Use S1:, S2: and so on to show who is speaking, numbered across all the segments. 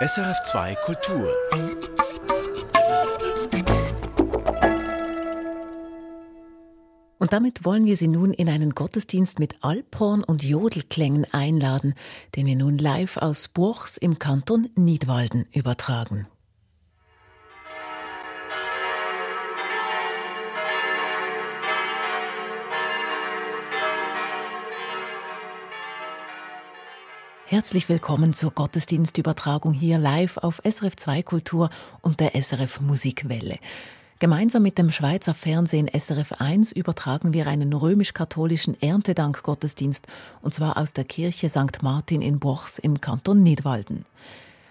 S1: SRF2 Kultur.
S2: Und damit wollen wir Sie nun in einen Gottesdienst mit Alphorn und Jodelklängen einladen, den wir nun live aus Burchs im Kanton Nidwalden übertragen. Herzlich willkommen zur Gottesdienstübertragung hier live auf SRF 2 Kultur und der SRF Musikwelle. Gemeinsam mit dem Schweizer Fernsehen SRF 1 übertragen wir einen römisch-katholischen Erntedank-Gottesdienst und zwar aus der Kirche St. Martin in Borchs im Kanton Nidwalden.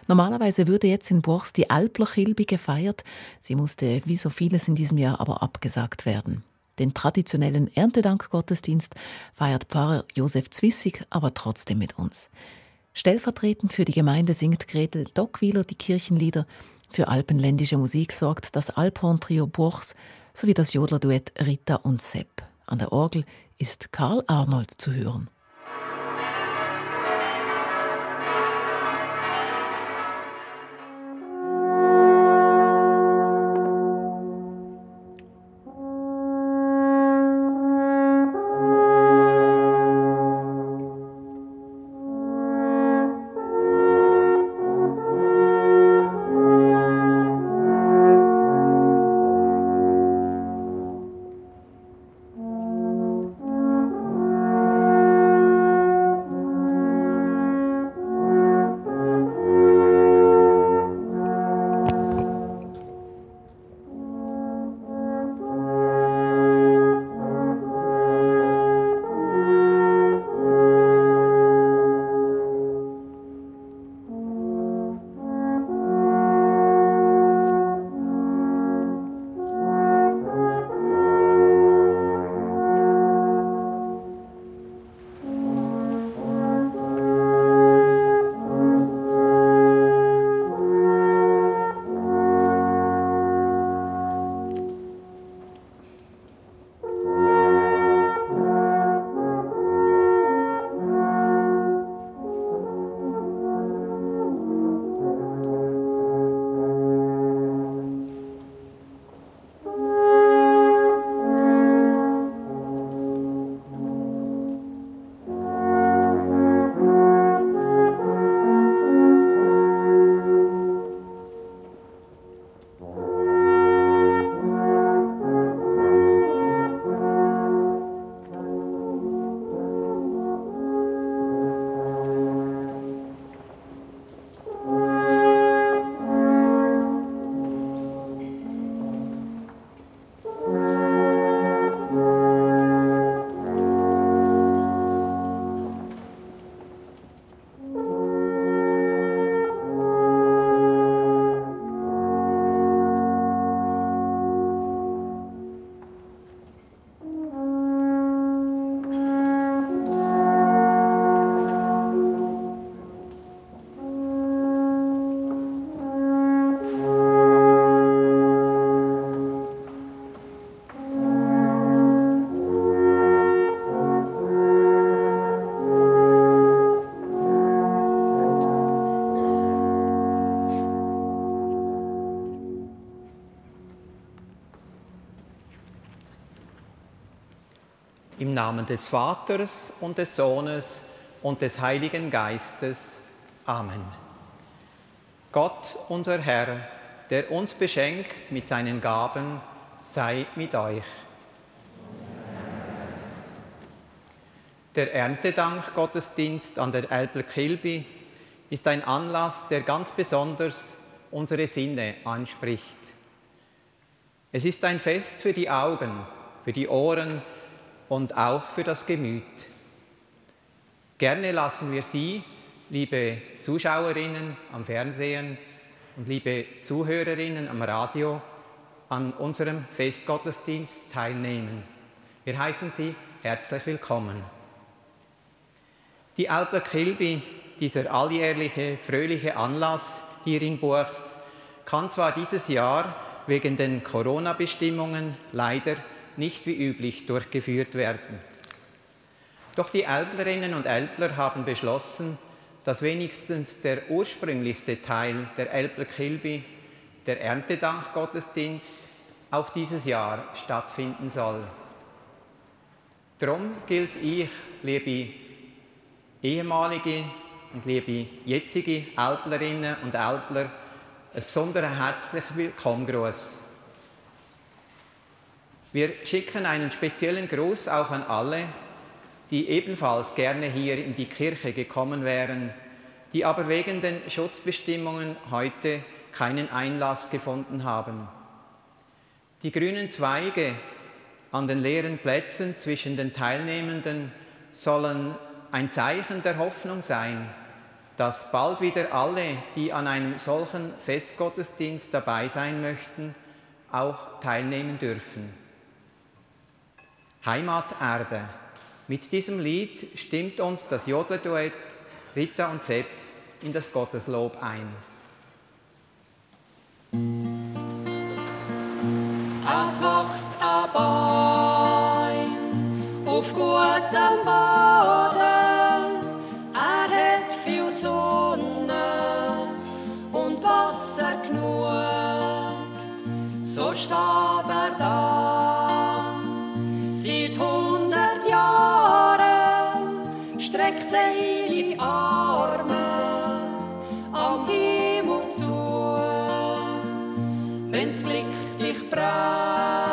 S2: Normalerweise würde jetzt in Borchs die Alplerchilbe gefeiert. Sie musste wie so vieles in diesem Jahr aber abgesagt werden. Den traditionellen Erntedank-Gottesdienst feiert Pfarrer Josef Zwissig aber trotzdem mit uns. Stellvertretend für die Gemeinde singt Gretel Dockwieler die Kirchenlieder. Für alpenländische Musik sorgt das Alphorn-Trio Burchs sowie das Jodlerduett Rita und Sepp. An der Orgel ist Karl Arnold zu hören.
S3: Namen des Vaters und des Sohnes und des Heiligen Geistes. Amen. Gott, unser Herr, der uns beschenkt mit seinen Gaben, sei mit euch. Der Erntedank-Gottesdienst an der Elbler Kilby ist ein Anlass, der ganz besonders unsere Sinne anspricht. Es ist ein Fest für die Augen, für die Ohren, und auch für das Gemüt. Gerne lassen wir Sie, liebe Zuschauerinnen am Fernsehen und liebe Zuhörerinnen am Radio, an unserem Festgottesdienst teilnehmen. Wir heißen Sie herzlich willkommen. Die Alper Kilby, dieser alljährliche fröhliche Anlass hier in Burgs, kann zwar dieses Jahr wegen den Corona-Bestimmungen leider nicht wie üblich durchgeführt werden. Doch die Elblerinnen und Elbler haben beschlossen, dass wenigstens der ursprünglichste Teil der Elbler Kilby, der Erntedankgottesdienst, auch dieses Jahr stattfinden soll. Darum gilt ich, liebe ehemalige und liebe jetzige Alplerinnen und Alpler, ein besonderer herzlicher Willkommengruß. Wir schicken einen speziellen Gruß auch an alle, die ebenfalls gerne hier in die Kirche gekommen wären, die aber wegen den Schutzbestimmungen heute keinen Einlass gefunden haben. Die grünen Zweige an den leeren Plätzen zwischen den Teilnehmenden sollen ein Zeichen der Hoffnung sein, dass bald wieder alle, die an einem solchen Festgottesdienst dabei sein möchten, auch teilnehmen dürfen. Heimaterde. Mit diesem Lied stimmt uns das Jodlerduett Rita und Sepp in das Gotteslob ein.
S1: Es wächst ein Baum auf gutem Boden. Er hat viel Sonne und Wasser genug. So steht er da. Streckt seine Arme am Himmel zu. Wenn's Glück dich bräucht,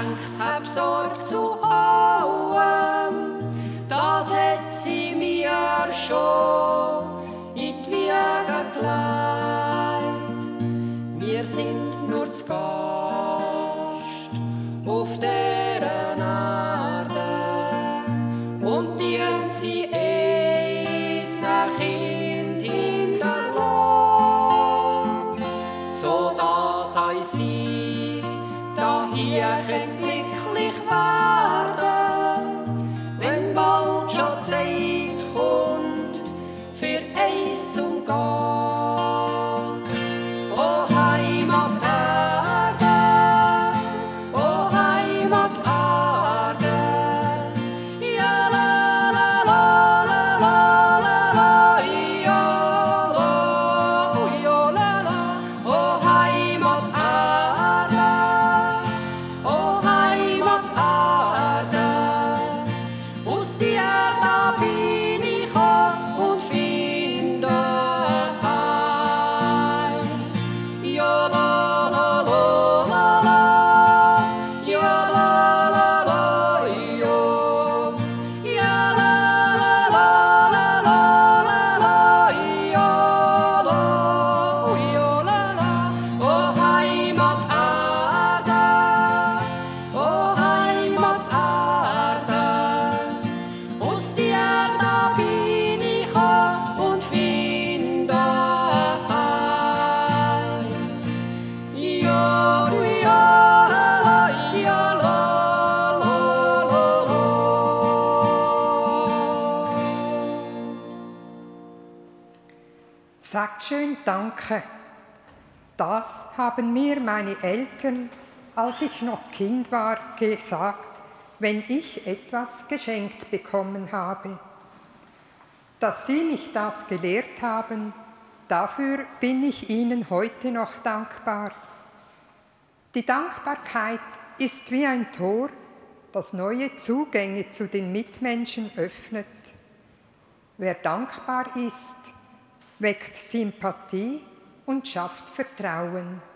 S1: dir schenkt, hab Sorg zu mir
S4: meine Eltern als ich noch Kind war, gesagt, wenn ich etwas geschenkt bekommen habe. Dass Sie mich das gelehrt haben, dafür bin ich Ihnen heute noch dankbar. Die Dankbarkeit ist wie ein Tor, das neue Zugänge zu den Mitmenschen öffnet. Wer dankbar ist, weckt Sympathie und schafft Vertrauen.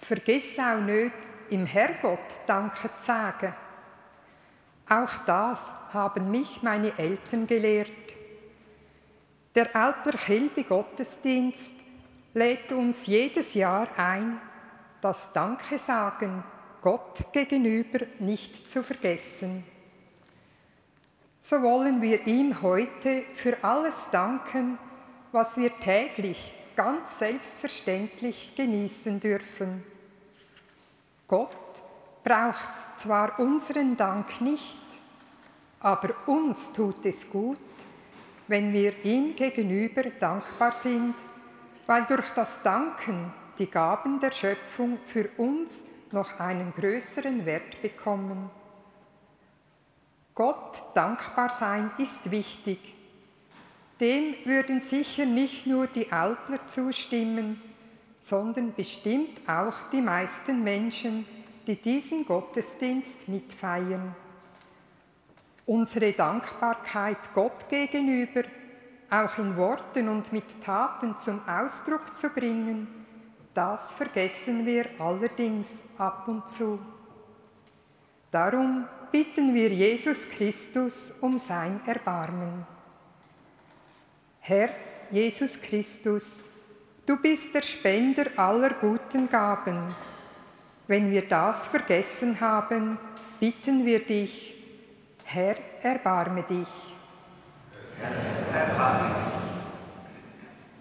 S4: Vergiss auch nicht, im Herrgott Danke zu sagen. Auch das haben mich meine Eltern gelehrt. Der Alpler Kilby Gottesdienst lädt uns jedes Jahr ein, das Danke sagen Gott gegenüber nicht zu vergessen. So wollen wir ihm heute für alles danken, was wir täglich ganz selbstverständlich genießen dürfen. Gott braucht zwar unseren Dank nicht, aber uns tut es gut, wenn wir ihm gegenüber dankbar sind, weil durch das Danken die Gaben der Schöpfung für uns noch einen größeren Wert bekommen. Gott dankbar sein ist wichtig. Dem würden sicher nicht nur die Alpler zustimmen, sondern bestimmt auch die meisten Menschen, die diesen Gottesdienst mitfeiern. Unsere Dankbarkeit Gott gegenüber auch in Worten und mit Taten zum Ausdruck zu bringen, das vergessen wir allerdings ab und zu. Darum bitten wir Jesus Christus um sein Erbarmen. Herr Jesus Christus, du bist der Spender aller guten Gaben. Wenn wir das vergessen haben, bitten wir dich, Herr, erbarme dich.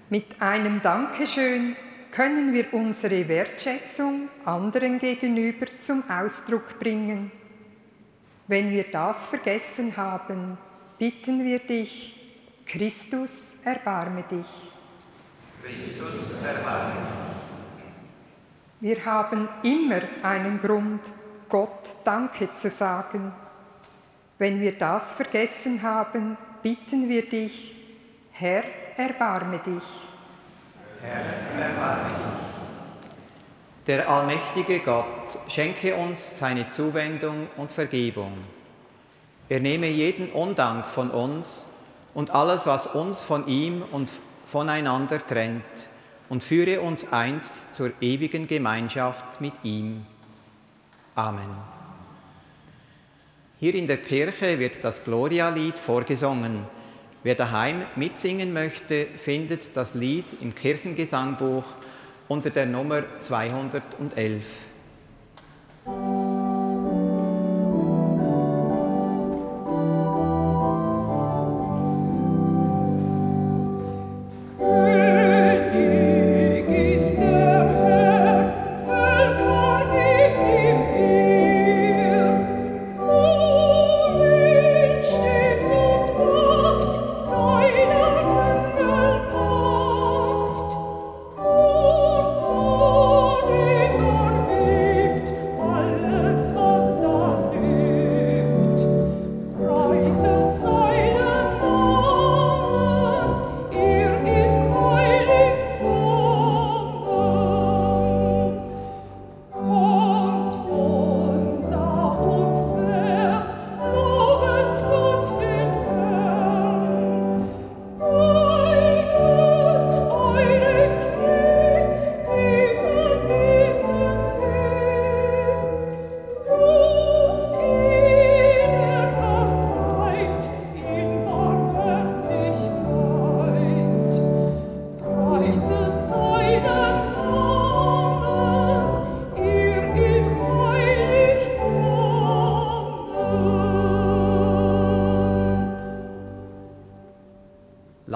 S4: Mit einem Dankeschön können wir unsere Wertschätzung anderen gegenüber zum Ausdruck bringen. Wenn wir das vergessen haben, bitten wir dich, Christus, erbarme dich. Christus, erbarme dich. Wir haben immer einen Grund, Gott Danke zu sagen. Wenn wir das vergessen haben, bitten wir dich, Herr, erbarme dich.
S3: Der allmächtige Gott schenke uns seine Zuwendung und Vergebung. Er nehme jeden Undank von uns und alles, was uns von ihm und voneinander trennt, und führe uns einst zur ewigen Gemeinschaft mit ihm. Amen. Hier in der Kirche wird das Gloria-Lied vorgesungen. Wer daheim mitsingen möchte, findet das Lied im Kirchengesangbuch unter der Nummer 211.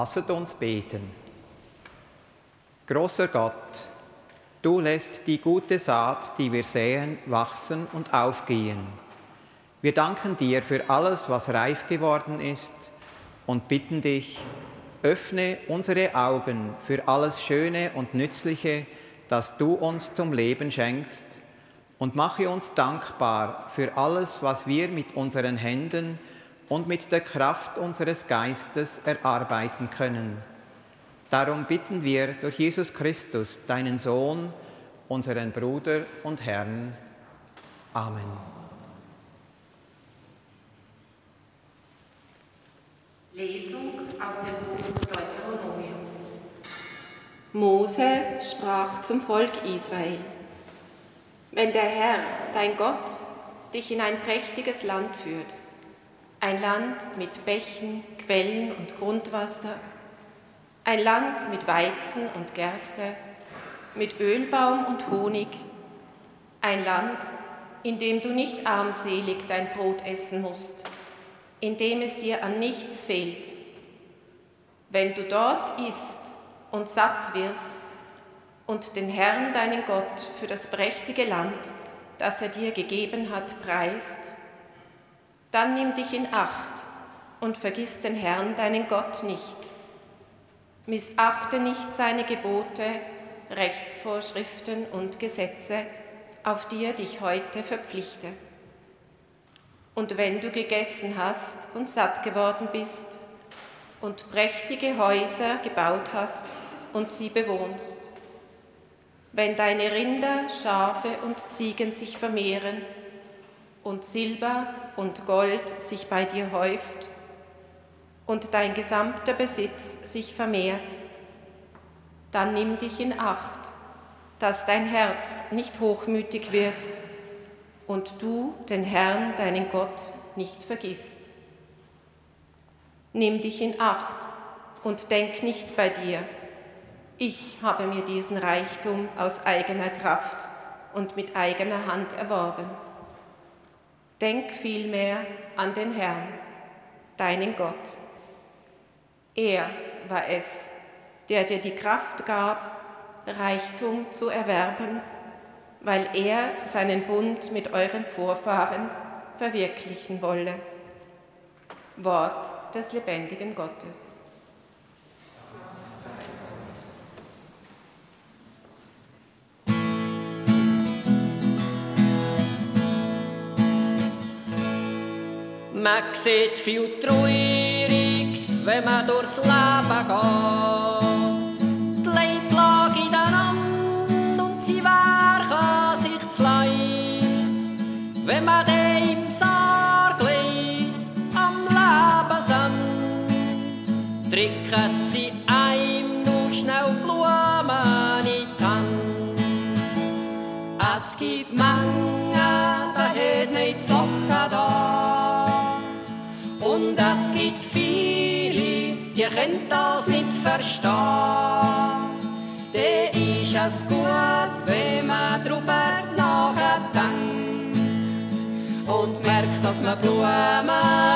S3: Lasset uns beten. Großer Gott, du lässt die gute Saat, die wir säen, wachsen und aufgehen. Wir danken dir für alles, was reif geworden ist und bitten dich, öffne unsere Augen für alles Schöne und Nützliche, das du uns zum Leben schenkst und mache uns dankbar für alles, was wir mit unseren Händen und mit der Kraft unseres Geistes erarbeiten können. Darum bitten wir durch Jesus Christus, deinen Sohn, unseren Bruder und Herrn. Amen.
S5: Lesung aus dem Buch Deuteronomium. Mose sprach zum Volk Israel. Wenn der Herr, dein Gott, dich in ein prächtiges Land führt, ein Land mit Bächen, Quellen und Grundwasser, ein Land mit Weizen und Gerste, mit Ölbaum und Honig, ein Land, in dem du nicht armselig dein Brot essen musst, in dem es dir an nichts fehlt. Wenn du dort isst und satt wirst und den Herrn, deinen Gott, für das prächtige Land, das er dir gegeben hat, preist, dann nimm dich in Acht und vergiss den Herrn, deinen Gott, nicht. Missachte nicht seine Gebote, Rechtsvorschriften und Gesetze, auf die er dich heute verpflichte. Und wenn du gegessen hast und satt geworden bist und prächtige Häuser gebaut hast und sie bewohnst, wenn deine Rinder, Schafe und Ziegen sich vermehren und Silber und Gold sich bei dir häuft und dein gesamter Besitz sich vermehrt, dann nimm dich in Acht, dass dein Herz nicht hochmütig wird und du den Herrn, deinen Gott, nicht vergisst. Nimm dich in Acht und denk nicht bei dir, ich habe mir diesen Reichtum aus eigener Kraft und mit eigener Hand erworben. Denk vielmehr an den Herrn, deinen Gott. Er war es, der dir die Kraft gab, Reichtum zu erwerben weil er seinen Bund mit euren Vorfahren verwirklichen wolle. Wort des lebendigen Gottes.
S1: Man sieht viel Trauriges, wenn man durchs Leben geht. Die Leute lagen ineinander und sie waren wenn man dem Sarg liegt, am Lebensend, drücken sie einem nur schnell Blumen in die Hand. Es gibt Menge, hat nicht Lachen da. Und es gibt viele, die können das nicht verstehen. Dann ist es gut, wenn man drüber nachdenkt und merkt, dass man Blumen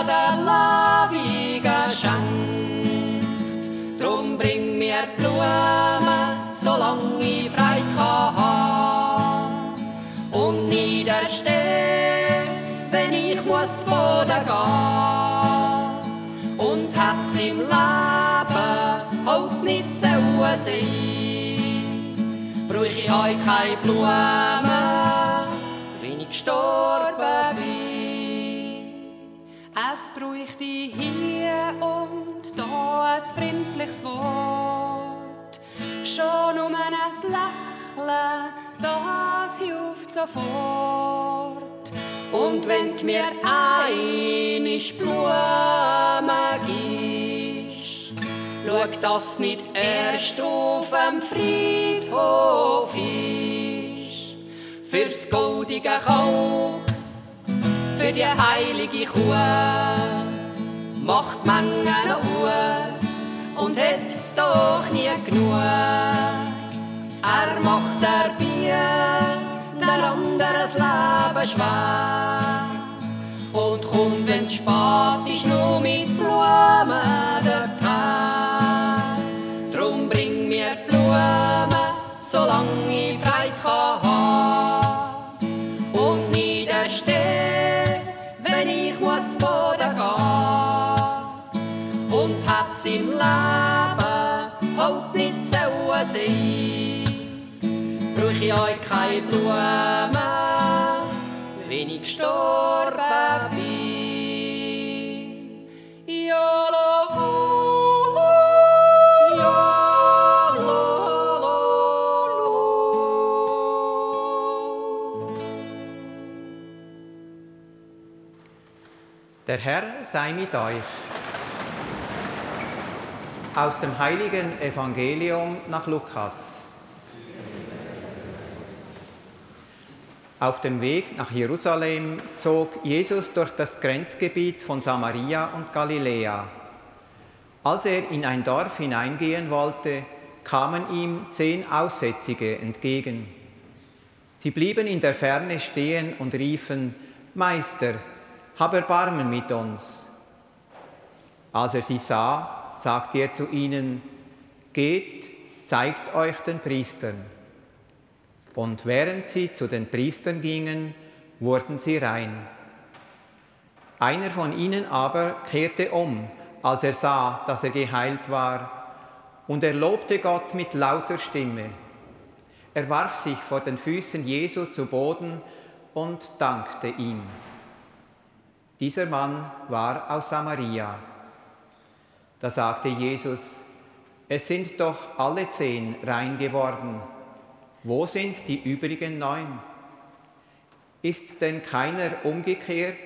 S1: der Labigen schenkt. Drum bring mir Blumen, solange ich Freude kann haben. Und niederstehen, wenn ich muss Boden gehen. Leben auch nicht so sein. Brauch ich euch keine Blumen, gestorben bin. Es bräuchte hier und da ein freundliches Wort, schon um ein Lächeln, das hilft sofort. Und wenn mir eine Blume gibst, schau, dass nicht erst auf dem Friedhof ist fürs goldige Kalb, für die heilige Kuh. Macht Mengen aus und hat doch nie genug. Er macht der Bier, der anderes Leben schwer. Und kommt, wenn's spät ist, nur mit Blumen dorthin. Drum bring mir Blumen, solange ich Freude kann haben. im Leben halt nicht so sein. Brauch ich euch keine Blumen wenn ich gestorben bin. Jolo,
S3: Der Herr sei mit euch. Aus dem heiligen Evangelium nach Lukas. Auf dem Weg nach Jerusalem zog Jesus durch das Grenzgebiet von Samaria und Galiläa. Als er in ein Dorf hineingehen wollte, kamen ihm zehn Aussätzige entgegen. Sie blieben in der Ferne stehen und riefen, Meister, hab Erbarmen mit uns. Als er sie sah, sagte er zu ihnen, geht, zeigt euch den Priestern. Und während sie zu den Priestern gingen, wurden sie rein. Einer von ihnen aber kehrte um, als er sah, dass er geheilt war, und er lobte Gott mit lauter Stimme. Er warf sich vor den Füßen Jesu zu Boden und dankte ihm. Dieser Mann war aus Samaria. Da sagte Jesus, es sind doch alle zehn rein geworden wo sind die übrigen neun? Ist denn keiner umgekehrt,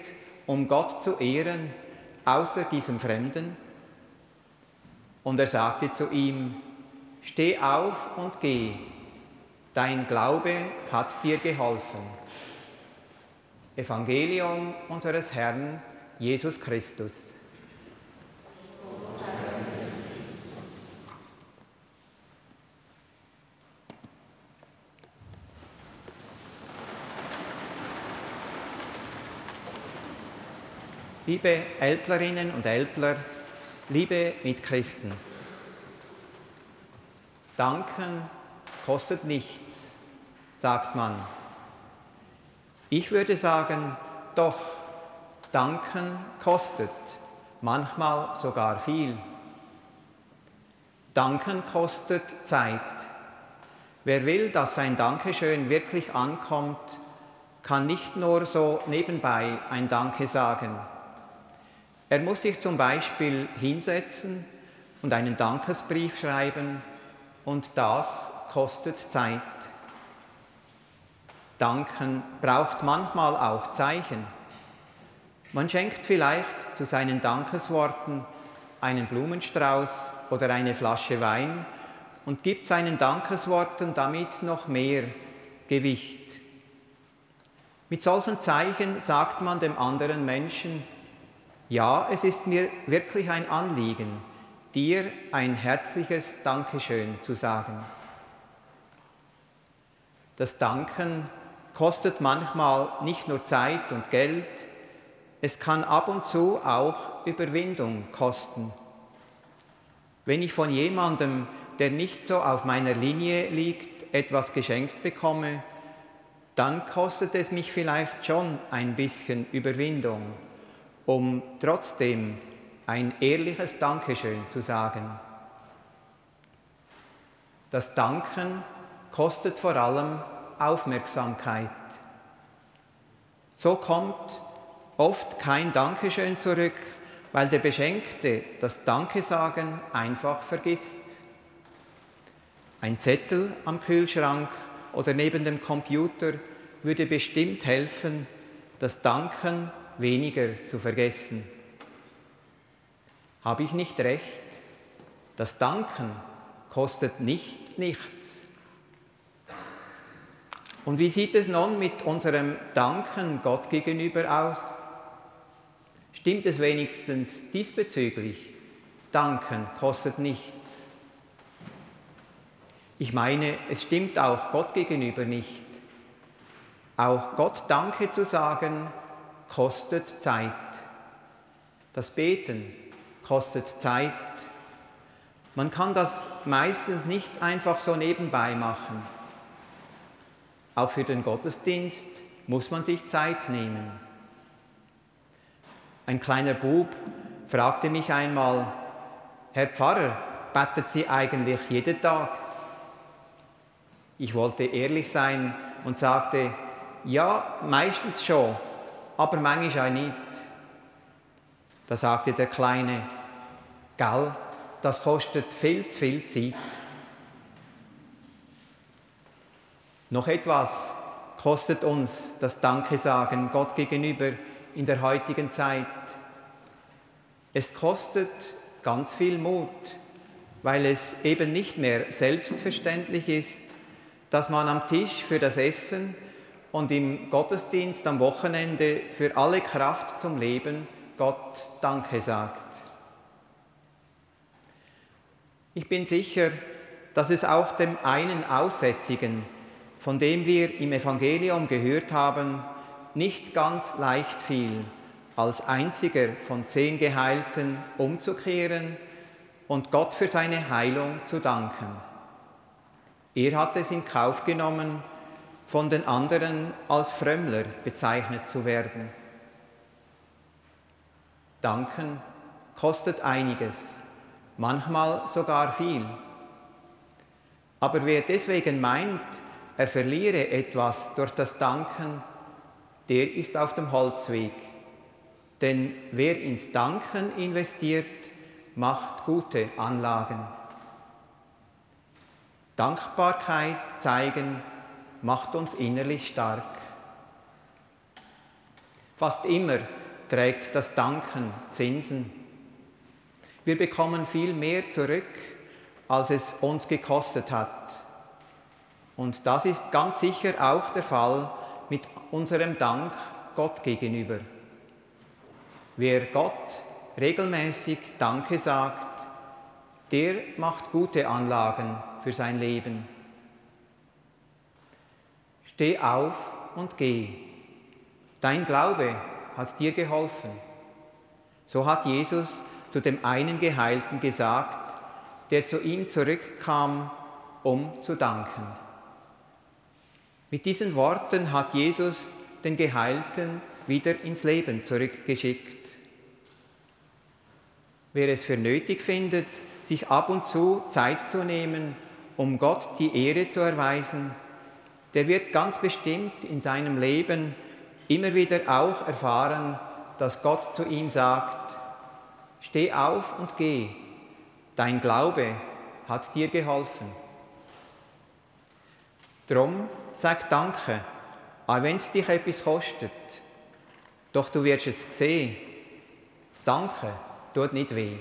S3: um Gott zu ehren, außer diesem Fremden? Und er sagte zu ihm, Steh auf und geh, dein Glaube hat dir geholfen. Evangelium unseres Herrn Jesus Christus. Liebe Älplerinnen und Älpler, liebe Mitchristen, Danken kostet nichts, sagt man. Ich würde sagen, doch, Danken kostet, manchmal sogar viel. Danken kostet Zeit. Wer will, dass sein Dankeschön wirklich ankommt, kann nicht nur so nebenbei ein Danke sagen. Er muss sich zum Beispiel hinsetzen und einen Dankesbrief schreiben und das kostet Zeit. Danken braucht manchmal auch Zeichen. Man schenkt vielleicht zu seinen Dankesworten einen Blumenstrauß oder eine Flasche Wein und gibt seinen Dankesworten damit noch mehr Gewicht. Mit solchen Zeichen sagt man dem anderen Menschen, ja, es ist mir wirklich ein Anliegen, dir ein herzliches Dankeschön zu sagen. Das Danken kostet manchmal nicht nur Zeit und Geld, es kann ab und zu auch Überwindung kosten. Wenn ich von jemandem, der nicht so auf meiner Linie liegt, etwas geschenkt bekomme, dann kostet es mich vielleicht schon ein bisschen Überwindung um trotzdem ein ehrliches Dankeschön zu sagen. Das Danken kostet vor allem Aufmerksamkeit. So kommt oft kein Dankeschön zurück, weil der Beschenkte das Danke sagen einfach vergisst. Ein Zettel am Kühlschrank oder neben dem Computer würde bestimmt helfen, das Danken weniger zu vergessen. Habe ich nicht recht? Das Danken kostet nicht nichts. Und wie sieht es nun mit unserem Danken Gott gegenüber aus? Stimmt es wenigstens diesbezüglich? Danken kostet nichts. Ich meine, es stimmt auch Gott gegenüber nicht. Auch Gott Danke zu sagen, kostet Zeit. Das Beten kostet Zeit. Man kann das meistens nicht einfach so nebenbei machen. Auch für den Gottesdienst muss man sich Zeit nehmen. Ein kleiner Bub fragte mich einmal, Herr Pfarrer, betet Sie eigentlich jeden Tag? Ich wollte ehrlich sein und sagte, ja, meistens schon, aber manchmal auch nicht. Da sagte der Kleine, gell, das kostet viel zu viel Zeit. Noch etwas kostet uns das Danke sagen Gott gegenüber in der heutigen Zeit. Es kostet ganz viel Mut, weil es eben nicht mehr selbstverständlich ist, dass man am Tisch für das Essen und im Gottesdienst am Wochenende für alle Kraft zum Leben Gott Danke sagt. Ich bin sicher, dass es auch dem einen Aussätzigen, von dem wir im Evangelium gehört haben, nicht ganz leicht fiel, als einziger von zehn Geheilten umzukehren und Gott für seine Heilung zu danken. Er hat es in Kauf genommen, von den anderen als Frömmler bezeichnet zu werden. Danken kostet einiges, manchmal sogar viel. Aber wer deswegen meint, er verliere etwas durch das Danken, der ist auf dem Holzweg. Denn wer ins Danken investiert, macht gute Anlagen. Dankbarkeit zeigen macht uns innerlich stark. Fast immer trägt das Danken Zinsen. Wir bekommen viel mehr zurück, als es uns gekostet hat. Und das ist ganz sicher auch der Fall mit unserem Dank Gott gegenüber. Wer Gott regelmäßig Danke sagt, der macht gute Anlagen für sein Leben. Steh auf und geh. Dein Glaube hat dir geholfen. So hat Jesus zu dem einen Geheilten gesagt, der zu ihm zurückkam, um zu danken. Mit diesen Worten hat Jesus den Geheilten wieder ins Leben zurückgeschickt. Wer es für nötig findet, sich ab und zu Zeit zu nehmen, um Gott die Ehre zu erweisen, der wird ganz bestimmt in seinem Leben immer wieder auch erfahren, dass Gott zu ihm sagt, steh auf und geh, dein Glaube hat dir geholfen. Drum sag Danke, auch wenn es dich etwas kostet. Doch du wirst es sehen, das Danke tut nicht weh.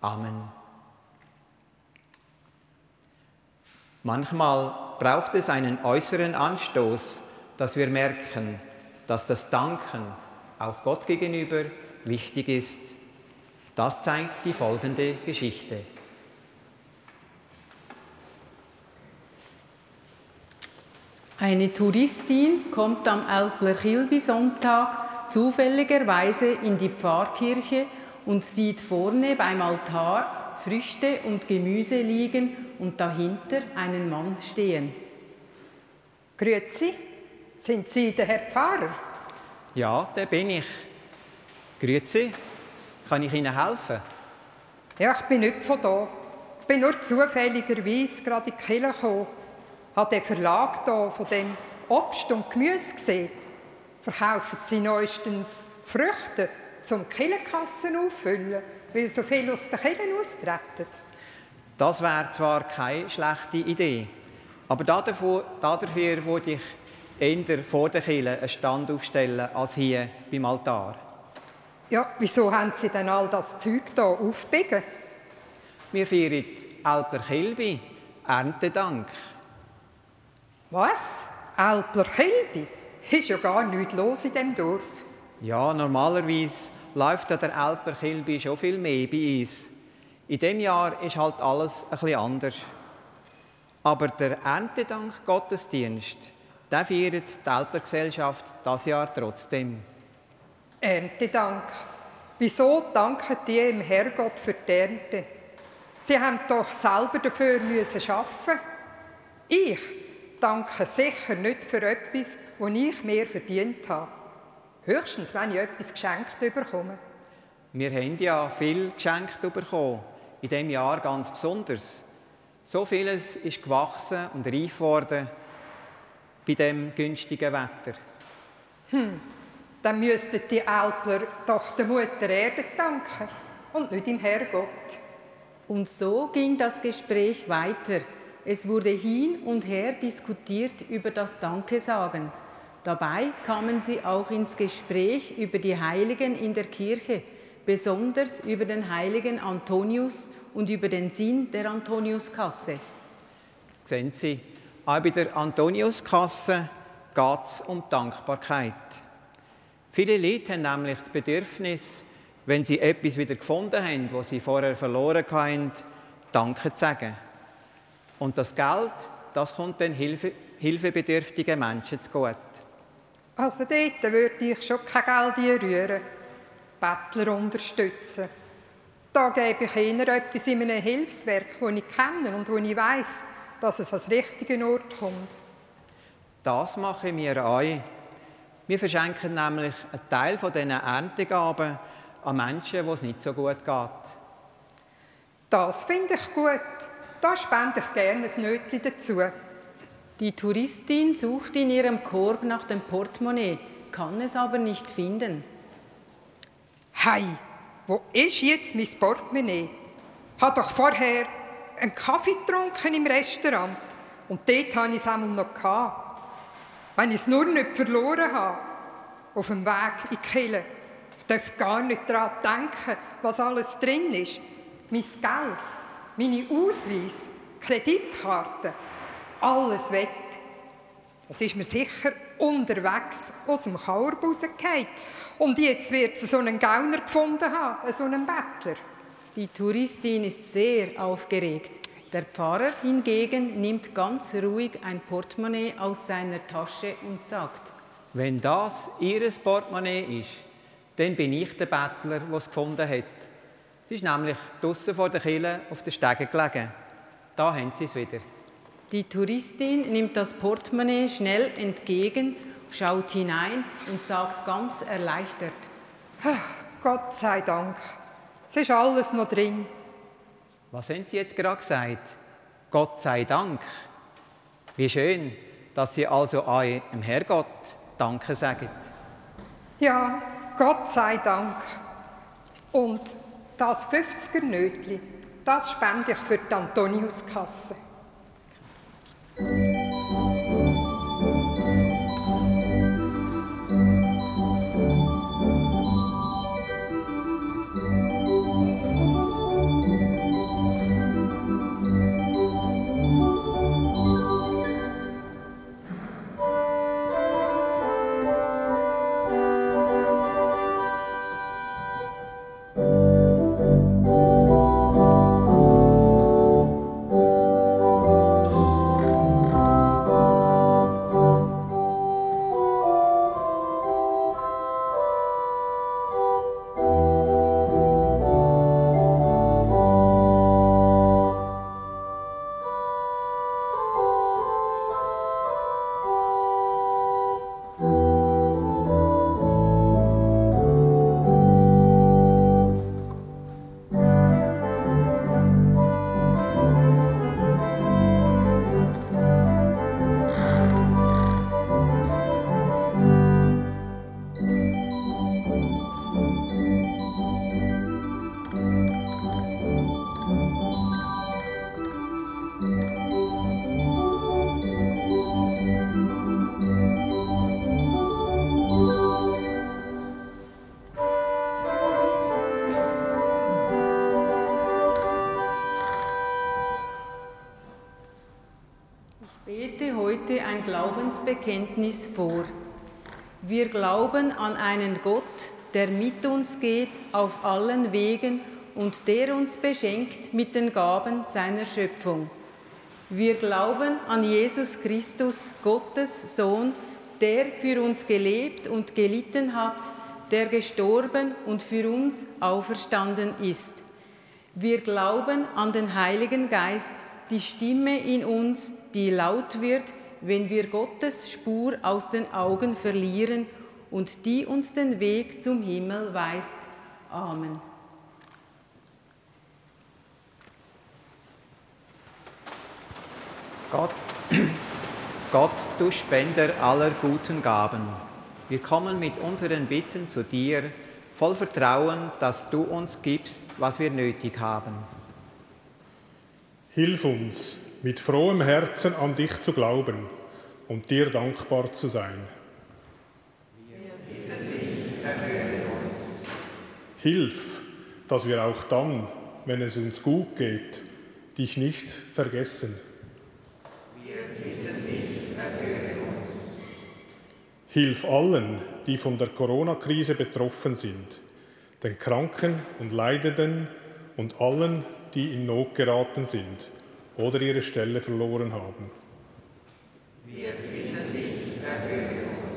S3: Amen. Manchmal braucht es einen äußeren Anstoß, dass wir merken, dass das Danken auch Gott gegenüber wichtig ist. Das zeigt die folgende Geschichte.
S6: Eine Touristin kommt am Alpler Kilby-Sonntag zufälligerweise in die Pfarrkirche und sieht vorne beim Altar Früchte und Gemüse liegen und dahinter einen Mann stehen.
S4: Grüezi, sind Sie der Herr Pfarrer?
S3: Ja, der bin ich. Grüezi, kann ich Ihnen helfen?
S4: Ja, ich bin nicht von da. Ich bin nur zufälligerweise gerade in die Kirche gekommen. Habe den Verlag hier von dem Obst und Gemüse gesehen. Verkaufen Sie neuestens Früchte zum Killenkassen auffüllen, weil so viel aus den Killen austreten?
S3: Das wäre zwar keine schlechte Idee, aber dafür, dafür würde ich eher vor der Kirche einen Stand aufstellen als hier beim Altar.
S4: Ja, wieso haben Sie denn all das Zeug hier aufbiegen?
S3: Wir feiern Alper Kilby, Erntedank.
S4: Was? Alper Kilby? Ist ja gar nichts los in dem Dorf.
S3: Ja, normalerweise läuft an der Alper Kilby schon viel mehr bei uns. In dem Jahr ist halt alles ein bisschen anders. Aber der Erntedank Gottesdienst, der feiert die Alpergesellschaft das Jahr trotzdem.
S4: Erntedank. Wieso danken die im Herrgott für die Ernte? Sie haben doch selber dafür müssen arbeiten. Ich danke sicher nicht für etwas, das ich mir verdient habe. Höchstens, wenn ich etwas geschenkt bekomme.
S3: Wir haben ja viel geschenkt bekommen in diesem Jahr ganz besonders. So vieles ist gewachsen und reif worden. bei dem günstigen Wetter?
S4: Hm, dann müssten die Älpler doch der Mutter Erde danken und nicht dem Herrgott.
S6: Und so ging das Gespräch weiter. Es wurde hin und her diskutiert über das Dankesagen. Dabei kamen sie auch ins Gespräch über die Heiligen in der Kirche, besonders über den heiligen Antonius und über den Sinn der Antoniuskasse.
S3: Sehen Sie, auch bei der Antoniuskasse geht es um Dankbarkeit. Viele Leute haben nämlich das Bedürfnis, wenn sie etwas wieder gefunden haben, was sie vorher verloren haben, Danke zu sagen. Und das Geld, das kommt den Hilfe, hilfebedürftigen Menschen zu gut.
S4: Also dort würde ich schon kein Geld rühren. Bettler unterstützen. Da gebe ich ihnen etwas in einem Hilfswerk, das ich kenne und wo ich weiß, dass es ans richtige Ort kommt.
S3: Das machen wir auch. Wir verschenken nämlich einen Teil von diesen Erntegaben an Menschen, wo es nicht so gut geht.
S4: Das finde ich gut. Da spende ich gerne ein Nötchen dazu.
S6: Die Touristin sucht in ihrem Korb nach dem Portemonnaie, kann es aber nicht finden.
S4: Hey, wo ist jetzt mein Portemonnaie? Habe doch vorher einen Kaffee getrunken im Restaurant und dort hatte ich es einmal noch. Gehabt. Wenn ich es nur nicht verloren habe, auf dem Weg in die ich darf gar nicht daran denken, was alles drin ist. Mein Geld, meine Ausweis, Kreditkarte, alles weg. Das ist mir sicher unterwegs aus dem Kaurb rausgefallen. Und jetzt wird sie so einen Gauner gefunden haben, so einen Bettler.
S6: Die Touristin ist sehr aufgeregt. Der Pfarrer hingegen nimmt ganz ruhig ein Portemonnaie aus seiner Tasche und sagt,
S3: wenn das Ihr Portemonnaie ist, dann bin ich der Bettler, der es gefunden hat. Es ist nämlich draußen vor der Kille auf der Stege gelegen. Da haben Sie es wieder.
S6: Die Touristin nimmt das Portemonnaie schnell entgegen, schaut hinein und sagt ganz erleichtert:
S4: Gott sei Dank, es ist alles noch drin.
S3: Was haben Sie jetzt gerade gesagt? Gott sei Dank. Wie schön, dass Sie also euch dem Herrgott Danke sagen.
S4: Ja, Gott sei Dank. Und das 50er Nötli, das spende ich für die Antoniuskasse.
S6: Glaubensbekenntnis vor. Wir glauben an einen Gott, der mit uns geht auf allen Wegen und der uns beschenkt mit den Gaben seiner Schöpfung. Wir glauben an Jesus Christus, Gottes Sohn, der für uns gelebt und gelitten hat, der gestorben und für uns auferstanden ist. Wir glauben an den Heiligen Geist, die Stimme in uns, die laut wird, wenn wir Gottes Spur aus den Augen verlieren und die uns den Weg zum Himmel weist. Amen.
S3: Gott, Gott, du Spender aller guten Gaben, wir kommen mit unseren Bitten zu dir, voll Vertrauen, dass du uns gibst, was wir nötig haben.
S7: Hilf uns, mit frohem Herzen an dich zu glauben und dir dankbar zu sein. Hilf, dass wir auch dann, wenn es uns gut geht, dich nicht vergessen. Hilf allen, die von der Corona-Krise betroffen sind, den Kranken und Leidenden und allen, die in Not geraten sind oder ihre Stelle verloren haben. Wir bitten dich, erhöre uns.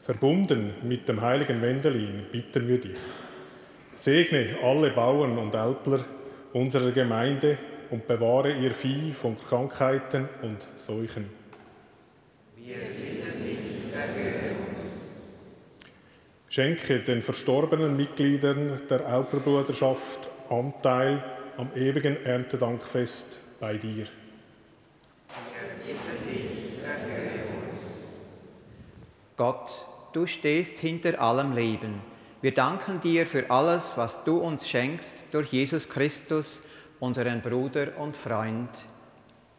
S7: Verbunden mit dem heiligen Wendelin bitten wir dich. Segne alle Bauern und Älpler unserer Gemeinde und bewahre ihr Vieh von Krankheiten und Seuchen. Wir bitten dich, erhöre uns. Schenke den verstorbenen Mitgliedern der Älplerbruderschaft Anteil am ewigen Erntedankfest bei dir.
S3: Gott, du stehst hinter allem Leben. Wir danken dir für alles, was du uns schenkst durch Jesus Christus, unseren Bruder und Freund.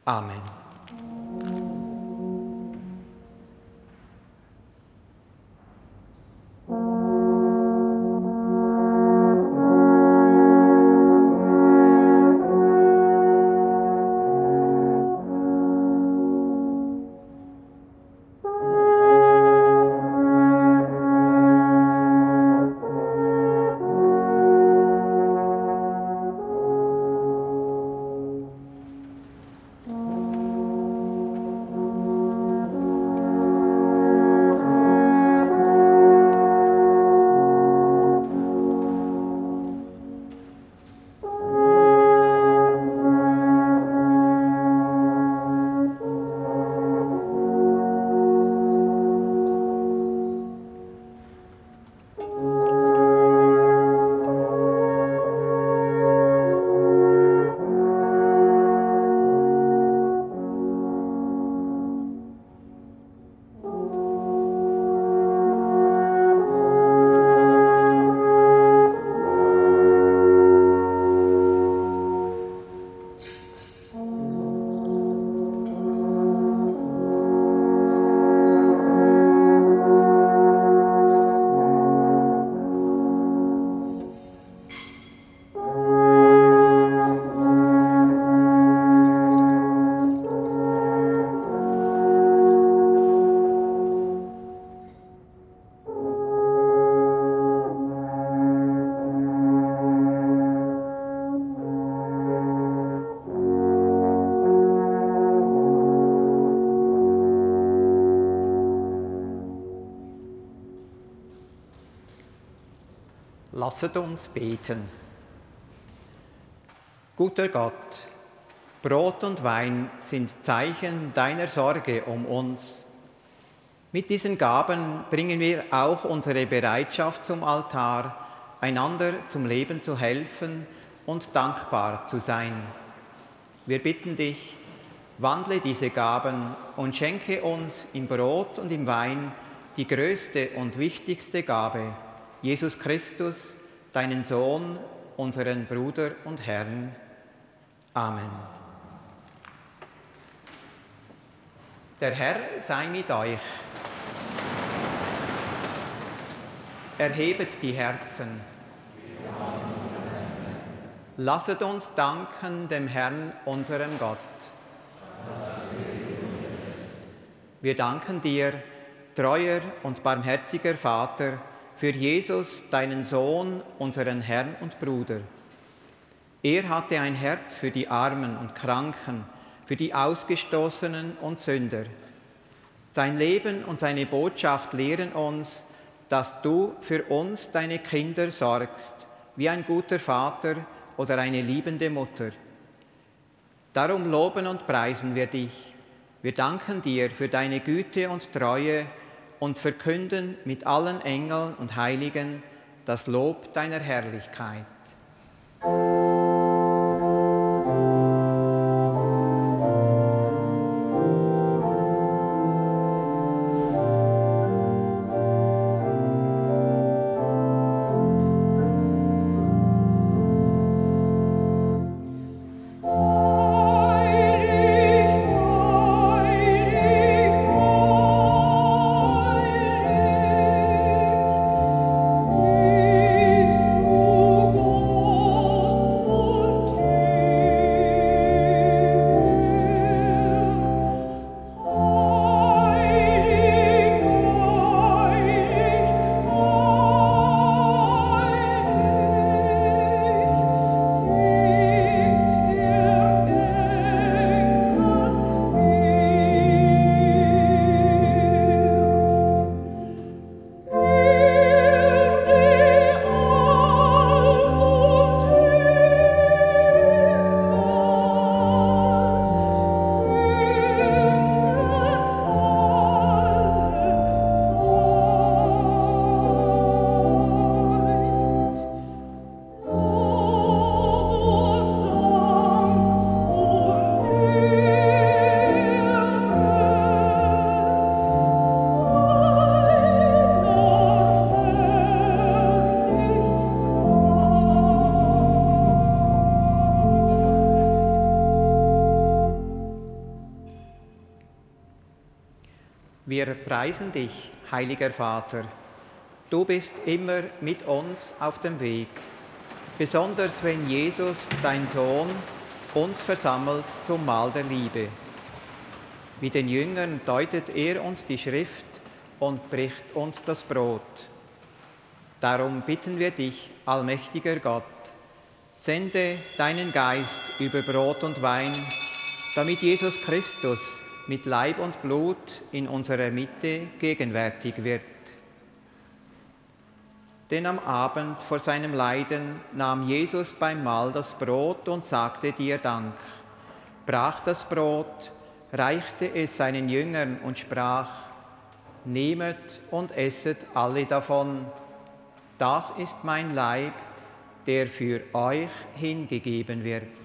S3: Amen. Lasset uns beten. Guter Gott, Brot und Wein sind Zeichen deiner Sorge um uns. Mit diesen Gaben bringen wir auch unsere Bereitschaft zum Altar, einander zum Leben zu helfen und dankbar zu sein. Wir bitten dich, wandle diese Gaben und schenke uns im Brot und im Wein die größte und wichtigste Gabe, Jesus Christus, deinen Sohn, unseren Bruder und Herrn. Amen. Der Herr sei mit euch. Erhebet die Herzen. Lasset uns danken dem Herrn, unserem Gott. Wir danken dir, treuer und barmherziger Vater, für Jesus, deinen Sohn, unseren Herrn und Bruder. Er hatte ein Herz für die Armen und Kranken, für die Ausgestoßenen und Sünder. Sein Leben und seine Botschaft lehren uns, dass du für uns, deine Kinder, sorgst, wie ein guter Vater oder eine liebende Mutter. Darum loben und preisen wir dich. Wir danken dir für deine Güte und Treue, und verkünden mit allen Engeln und Heiligen das Lob deiner Herrlichkeit. Preisen dich, heiliger Vater. Du bist immer mit uns auf dem Weg, besonders wenn Jesus, dein Sohn, uns versammelt zum Mahl der Liebe. Wie den Jüngern deutet er uns die Schrift und bricht uns das Brot. Darum bitten wir dich, allmächtiger Gott, sende deinen Geist über Brot und Wein, damit Jesus Christus mit Leib und Blut in unserer Mitte gegenwärtig wird. Denn am Abend vor seinem Leiden nahm Jesus beim Mahl das Brot und sagte dir Dank, brach das Brot, reichte es seinen Jüngern und sprach, Nehmet und esset alle davon, das ist mein Leib, der für euch hingegeben wird.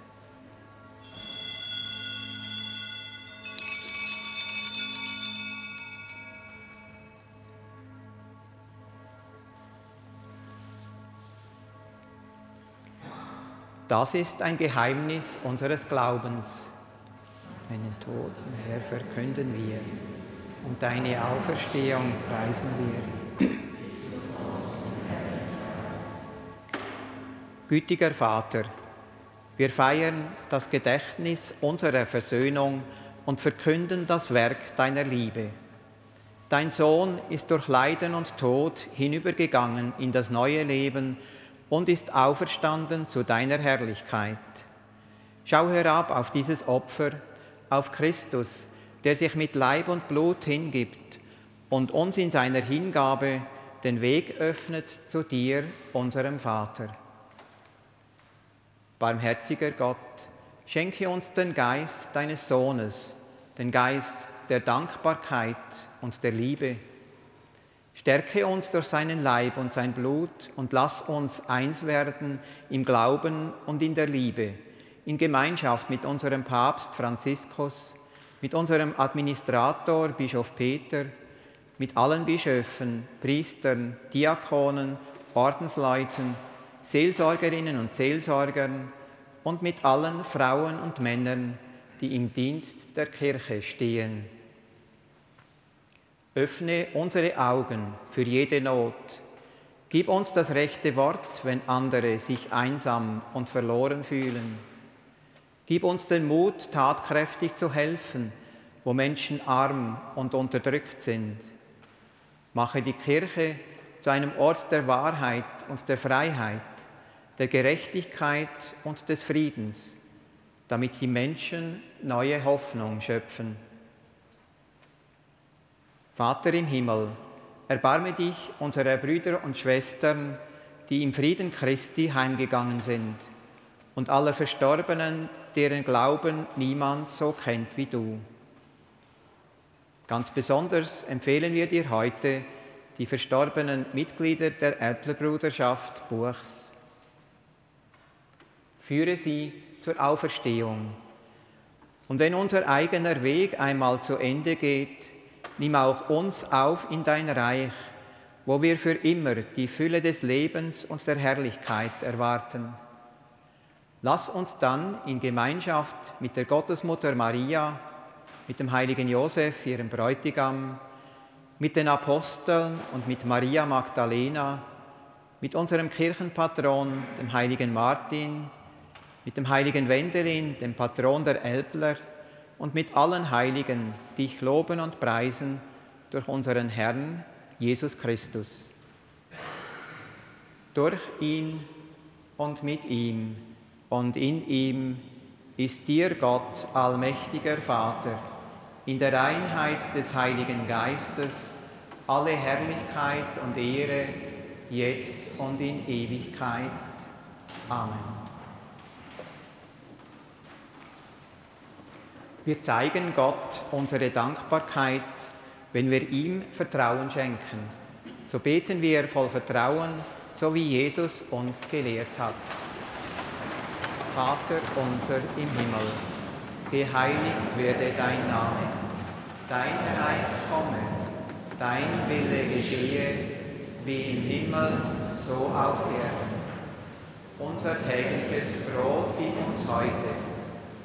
S3: Das ist ein Geheimnis unseres Glaubens. Deinen Toten, Herr, verkünden wir und deine Auferstehung preisen wir. Gütiger Vater, wir feiern das Gedächtnis unserer Versöhnung und verkünden das Werk deiner Liebe. Dein Sohn ist durch Leiden und Tod hinübergegangen in das neue Leben und ist auferstanden zu deiner Herrlichkeit. Schau herab auf dieses Opfer, auf Christus, der sich mit Leib und Blut hingibt und uns in seiner Hingabe den Weg öffnet zu dir, unserem Vater. Barmherziger Gott, schenke uns den Geist deines Sohnes, den Geist der Dankbarkeit und der Liebe, Stärke uns durch seinen Leib und sein Blut und lass uns eins werden im Glauben und in der Liebe, in Gemeinschaft mit unserem Papst Franziskus, mit unserem Administrator Bischof Peter, mit allen Bischöfen, Priestern, Diakonen, Ordensleuten, Seelsorgerinnen und Seelsorgern und mit allen Frauen und Männern, die im Dienst der Kirche stehen. Öffne unsere Augen für jede Not. Gib uns das rechte Wort, wenn andere sich einsam und verloren fühlen. Gib uns den Mut, tatkräftig zu helfen, wo Menschen arm und unterdrückt sind. Mache die Kirche zu einem Ort der Wahrheit und der Freiheit, der Gerechtigkeit und des Friedens, damit die Menschen neue Hoffnung schöpfen. Vater im Himmel, erbarme dich unserer Brüder und Schwestern, die im Frieden Christi heimgegangen sind, und aller Verstorbenen, deren Glauben niemand so kennt wie du. Ganz besonders empfehlen wir dir heute die verstorbenen Mitglieder der Äpplerbruderschaft Buchs. Führe sie zur Auferstehung. Und wenn unser eigener Weg einmal zu Ende geht, nimm auch uns auf in dein Reich, wo wir für immer die Fülle des Lebens und der Herrlichkeit erwarten. Lass uns dann in Gemeinschaft mit der Gottesmutter Maria, mit dem heiligen Josef, ihrem Bräutigam, mit den Aposteln und mit Maria Magdalena, mit unserem Kirchenpatron, dem heiligen Martin, mit dem heiligen Wendelin, dem Patron der Elbler, und mit allen Heiligen dich loben und preisen durch unseren Herrn Jesus Christus. Durch ihn und mit ihm und in ihm ist dir Gott, allmächtiger Vater, in der Einheit des Heiligen Geistes alle Herrlichkeit und Ehre, jetzt und in Ewigkeit. Amen. Wir zeigen Gott unsere Dankbarkeit, wenn wir ihm Vertrauen schenken. So beten wir voll Vertrauen, so wie Jesus uns gelehrt hat. Vater unser im Himmel, geheiligt werde dein Name, dein Reich komme, dein Wille geschehe, wie im Himmel, so auf Erden. Unser tägliches Brot gib uns heute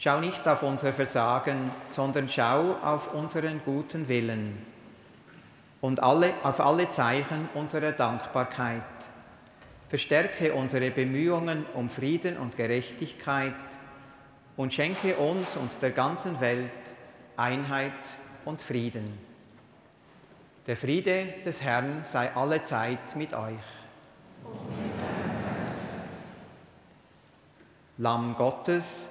S3: schau nicht auf unser Versagen, sondern schau auf unseren guten Willen und alle, auf alle Zeichen unserer Dankbarkeit. Verstärke unsere Bemühungen um Frieden und Gerechtigkeit und schenke uns und der ganzen Welt Einheit und Frieden. Der Friede des Herrn sei alle Zeit mit euch. Lamm Gottes,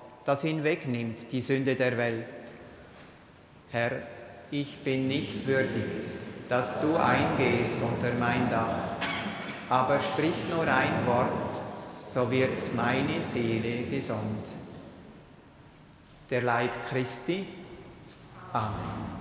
S3: das hinwegnimmt die Sünde der Welt. Herr, ich bin nicht würdig, dass du eingehst unter mein Dach, aber sprich nur ein Wort, so wird meine Seele gesund. Der Leib Christi. Amen.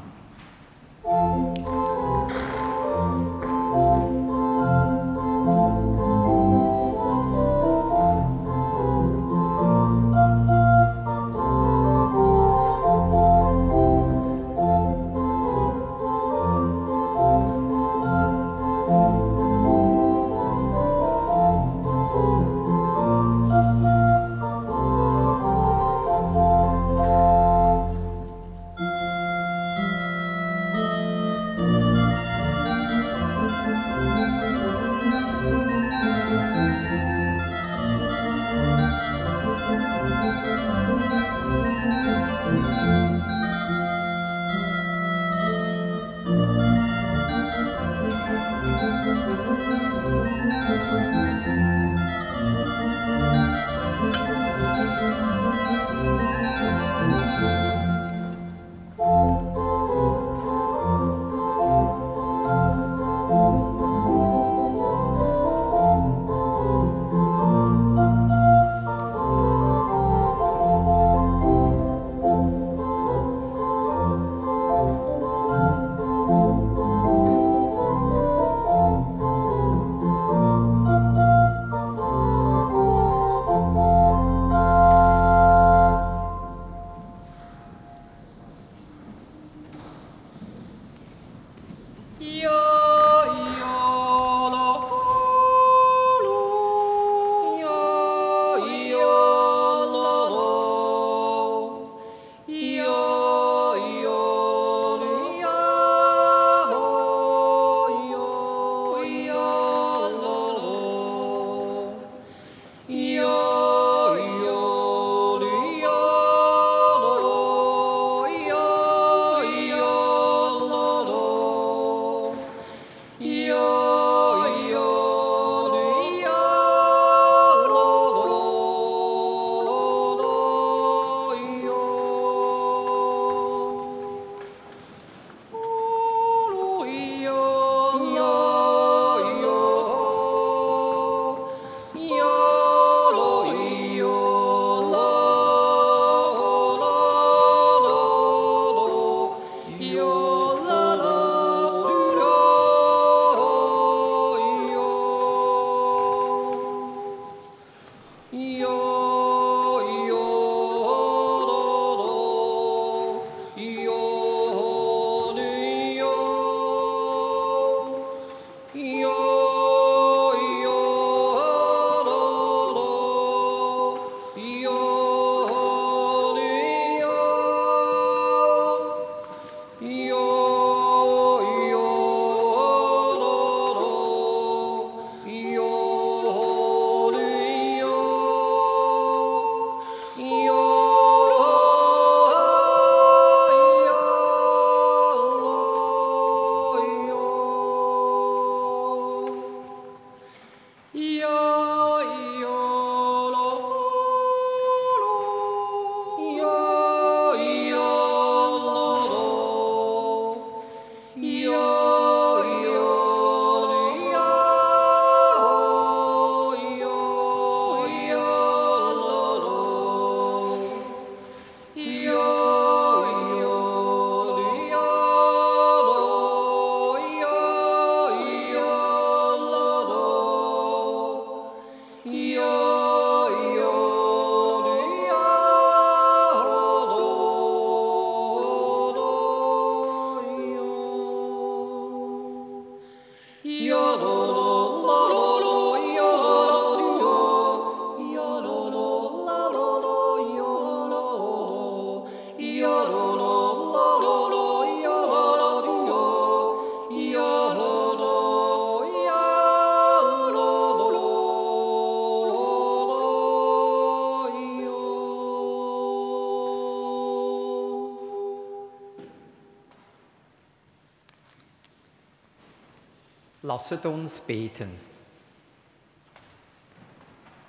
S3: Lasset uns beten.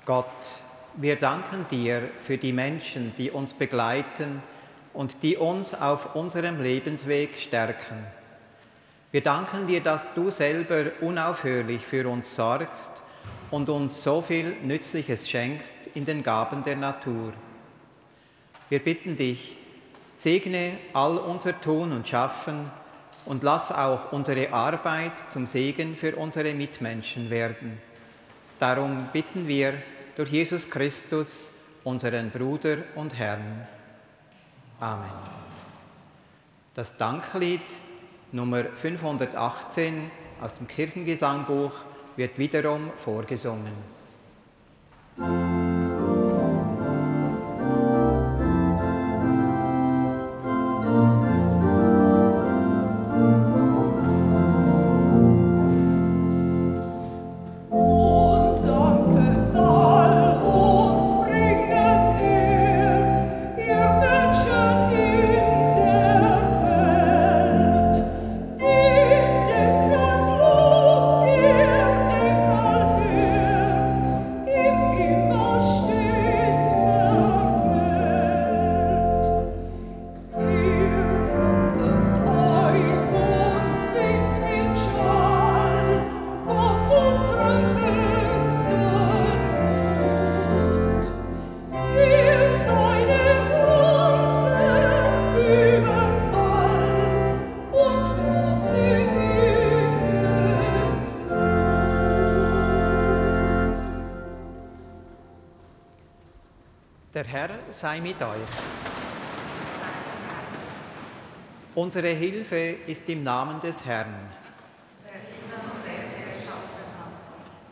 S3: Gott, wir danken dir für die Menschen, die uns begleiten und die uns auf unserem Lebensweg stärken. Wir danken dir, dass du selber unaufhörlich für uns sorgst und uns so viel Nützliches schenkst in den Gaben der Natur. Wir bitten dich, segne all unser Tun und Schaffen, und lass auch unsere Arbeit zum Segen für unsere Mitmenschen werden. Darum bitten wir durch Jesus Christus, unseren Bruder und Herrn. Amen. Das Danklied Nummer 518 aus dem Kirchengesangbuch wird wiederum vorgesungen. Sei mit euch. Unsere Hilfe ist im Namen des Herrn.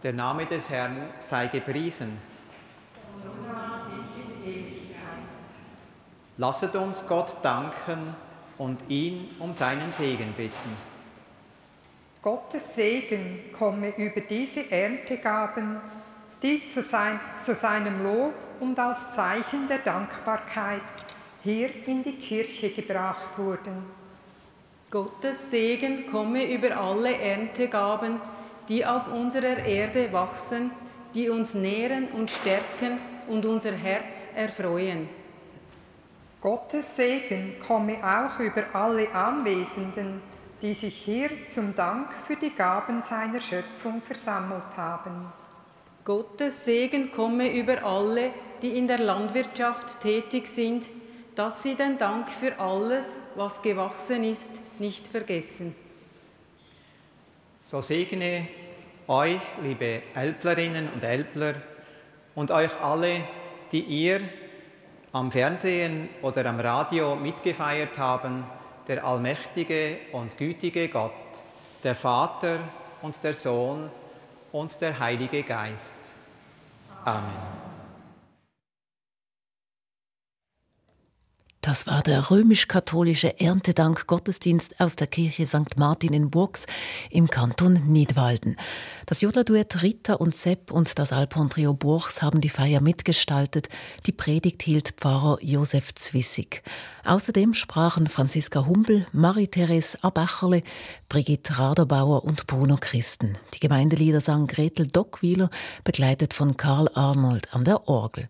S3: Der Name des Herrn sei gepriesen. Lasset uns Gott danken und ihn um seinen Segen bitten.
S4: Gottes Segen komme über diese Erntegaben, die zu, sein, zu seinem Lob und als Zeichen der Dankbarkeit hier in die Kirche gebracht wurden.
S6: Gottes Segen komme über alle Erntegaben, die auf unserer Erde wachsen, die uns nähren und stärken und unser Herz erfreuen.
S4: Gottes Segen komme auch über alle Anwesenden, die sich hier zum Dank für die Gaben seiner Schöpfung versammelt haben.
S6: Gottes Segen komme über alle, die in der Landwirtschaft tätig sind, dass sie den Dank für alles, was gewachsen ist, nicht vergessen.
S3: So segne euch, liebe Älplerinnen und Älpler, und euch alle, die ihr am Fernsehen oder am Radio mitgefeiert haben, der allmächtige und gütige Gott, der Vater, und der Sohn und der Heilige Geist. Amen.
S2: Das war der römisch-katholische Erntedank-Gottesdienst aus der Kirche St. Martin in Burgs im Kanton Nidwalden. Das Jodlerduett Rita und Sepp und das Alphorn-Trio Burgs haben die Feier mitgestaltet. Die Predigt hielt Pfarrer Josef Zwissig. Außerdem sprachen Franziska Humbel, Marie-Therese Abacherle, Brigitte Raderbauer und Bruno Christen. Die Gemeindelieder sang Gretel Dockwieler, begleitet von Karl Arnold an der Orgel.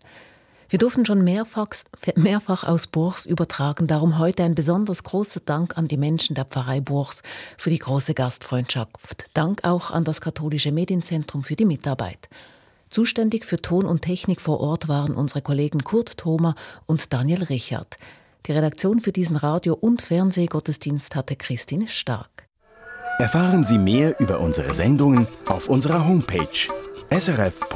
S2: Wir durften schon mehrfach, mehrfach aus Burgs übertragen, darum heute ein besonders großer Dank an die Menschen der Pfarrei Burgs für die große Gastfreundschaft. Dank auch an das Katholische Medienzentrum für die Mitarbeit. Zuständig für Ton und Technik vor Ort waren unsere Kollegen Kurt Thoma und Daniel Richard. Die Redaktion für diesen Radio- und Fernsehgottesdienst hatte Christine Stark.
S8: Erfahren Sie mehr über unsere Sendungen auf unserer Homepage srf.ch-kultur.